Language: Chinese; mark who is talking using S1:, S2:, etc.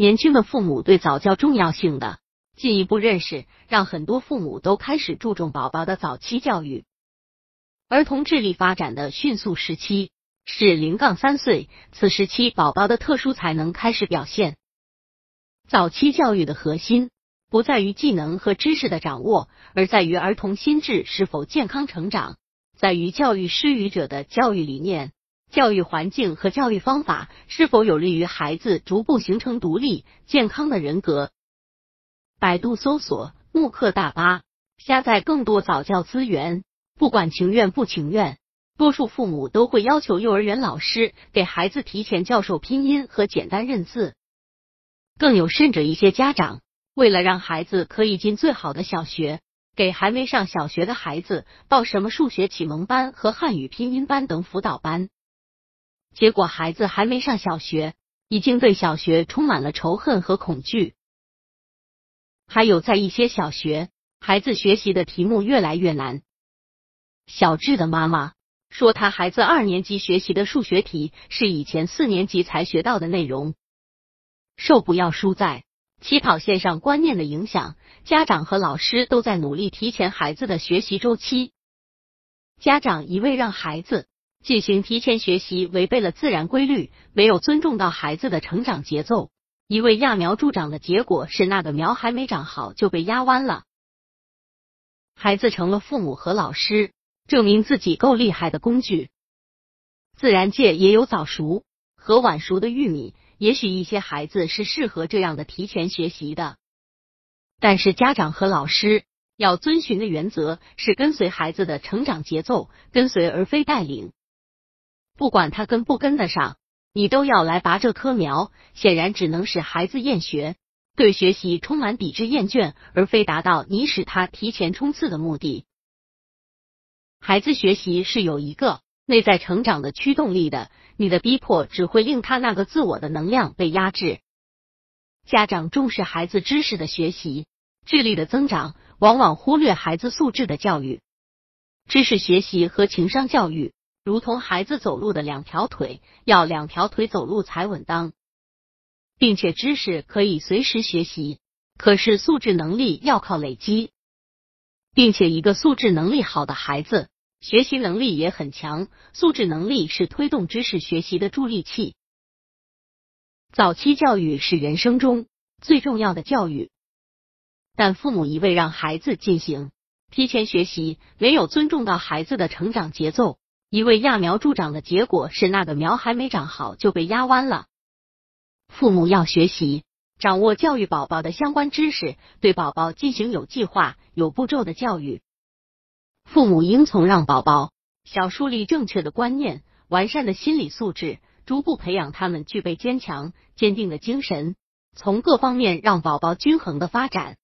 S1: 年轻的父母对早教重要性的进一步认识，让很多父母都开始注重宝宝的早期教育。儿童智力发展的迅速时期是零杠三岁，此时期宝宝的特殊才能开始表现。早期教育的核心不在于技能和知识的掌握，而在于儿童心智是否健康成长，在于教育施予者的教育理念、教育环境和教育方法是否有利于孩子逐步形成独立健康的人格。百度搜索慕课大巴，下载更多早教资源。不管情愿不情愿，多数父母都会要求幼儿园老师给孩子提前教授拼音和简单认字。更有甚者，一些家长为了让孩子可以进最好的小学，给还没上小学的孩子报什么数学启蒙班和汉语拼音班等辅导班。结果，孩子还没上小学，已经对小学充满了仇恨和恐惧。还有，在一些小学，孩子学习的题目越来越难。小智的妈妈说，他孩子二年级学习的数学题是以前四年级才学到的内容。受不要输在起跑线上观念的影响，家长和老师都在努力提前孩子的学习周期。家长一味让孩子进行提前学习，违背了自然规律，没有尊重到孩子的成长节奏。一味揠苗助长的结果是，那个苗还没长好就被压弯了，孩子成了父母和老师。证明自己够厉害的工具。自然界也有早熟和晚熟的玉米，也许一些孩子是适合这样的提前学习的。但是家长和老师要遵循的原则是跟随孩子的成长节奏，跟随而非带领。不管他跟不跟得上，你都要来拔这棵苗。显然只能使孩子厌学，对学习充满抵制厌倦，而非达到你使他提前冲刺的目的。孩子学习是有一个内在成长的驱动力的，你的逼迫只会令他那个自我的能量被压制。家长重视孩子知识的学习、智力的增长，往往忽略孩子素质的教育。知识学习和情商教育如同孩子走路的两条腿，要两条腿走路才稳当，并且知识可以随时学习，可是素质能力要靠累积。并且，一个素质能力好的孩子，学习能力也很强。素质能力是推动知识学习的助力器。早期教育是人生中最重要的教育，但父母一味让孩子进行提前学习，没有尊重到孩子的成长节奏，一味揠苗助长的结果是，那个苗还没长好就被压弯了。父母要学习。掌握教育宝宝的相关知识，对宝宝进行有计划、有步骤的教育。父母应从让宝宝小树立正确的观念、完善的心理素质，逐步培养他们具备坚强、坚定的精神，从各方面让宝宝均衡的发展。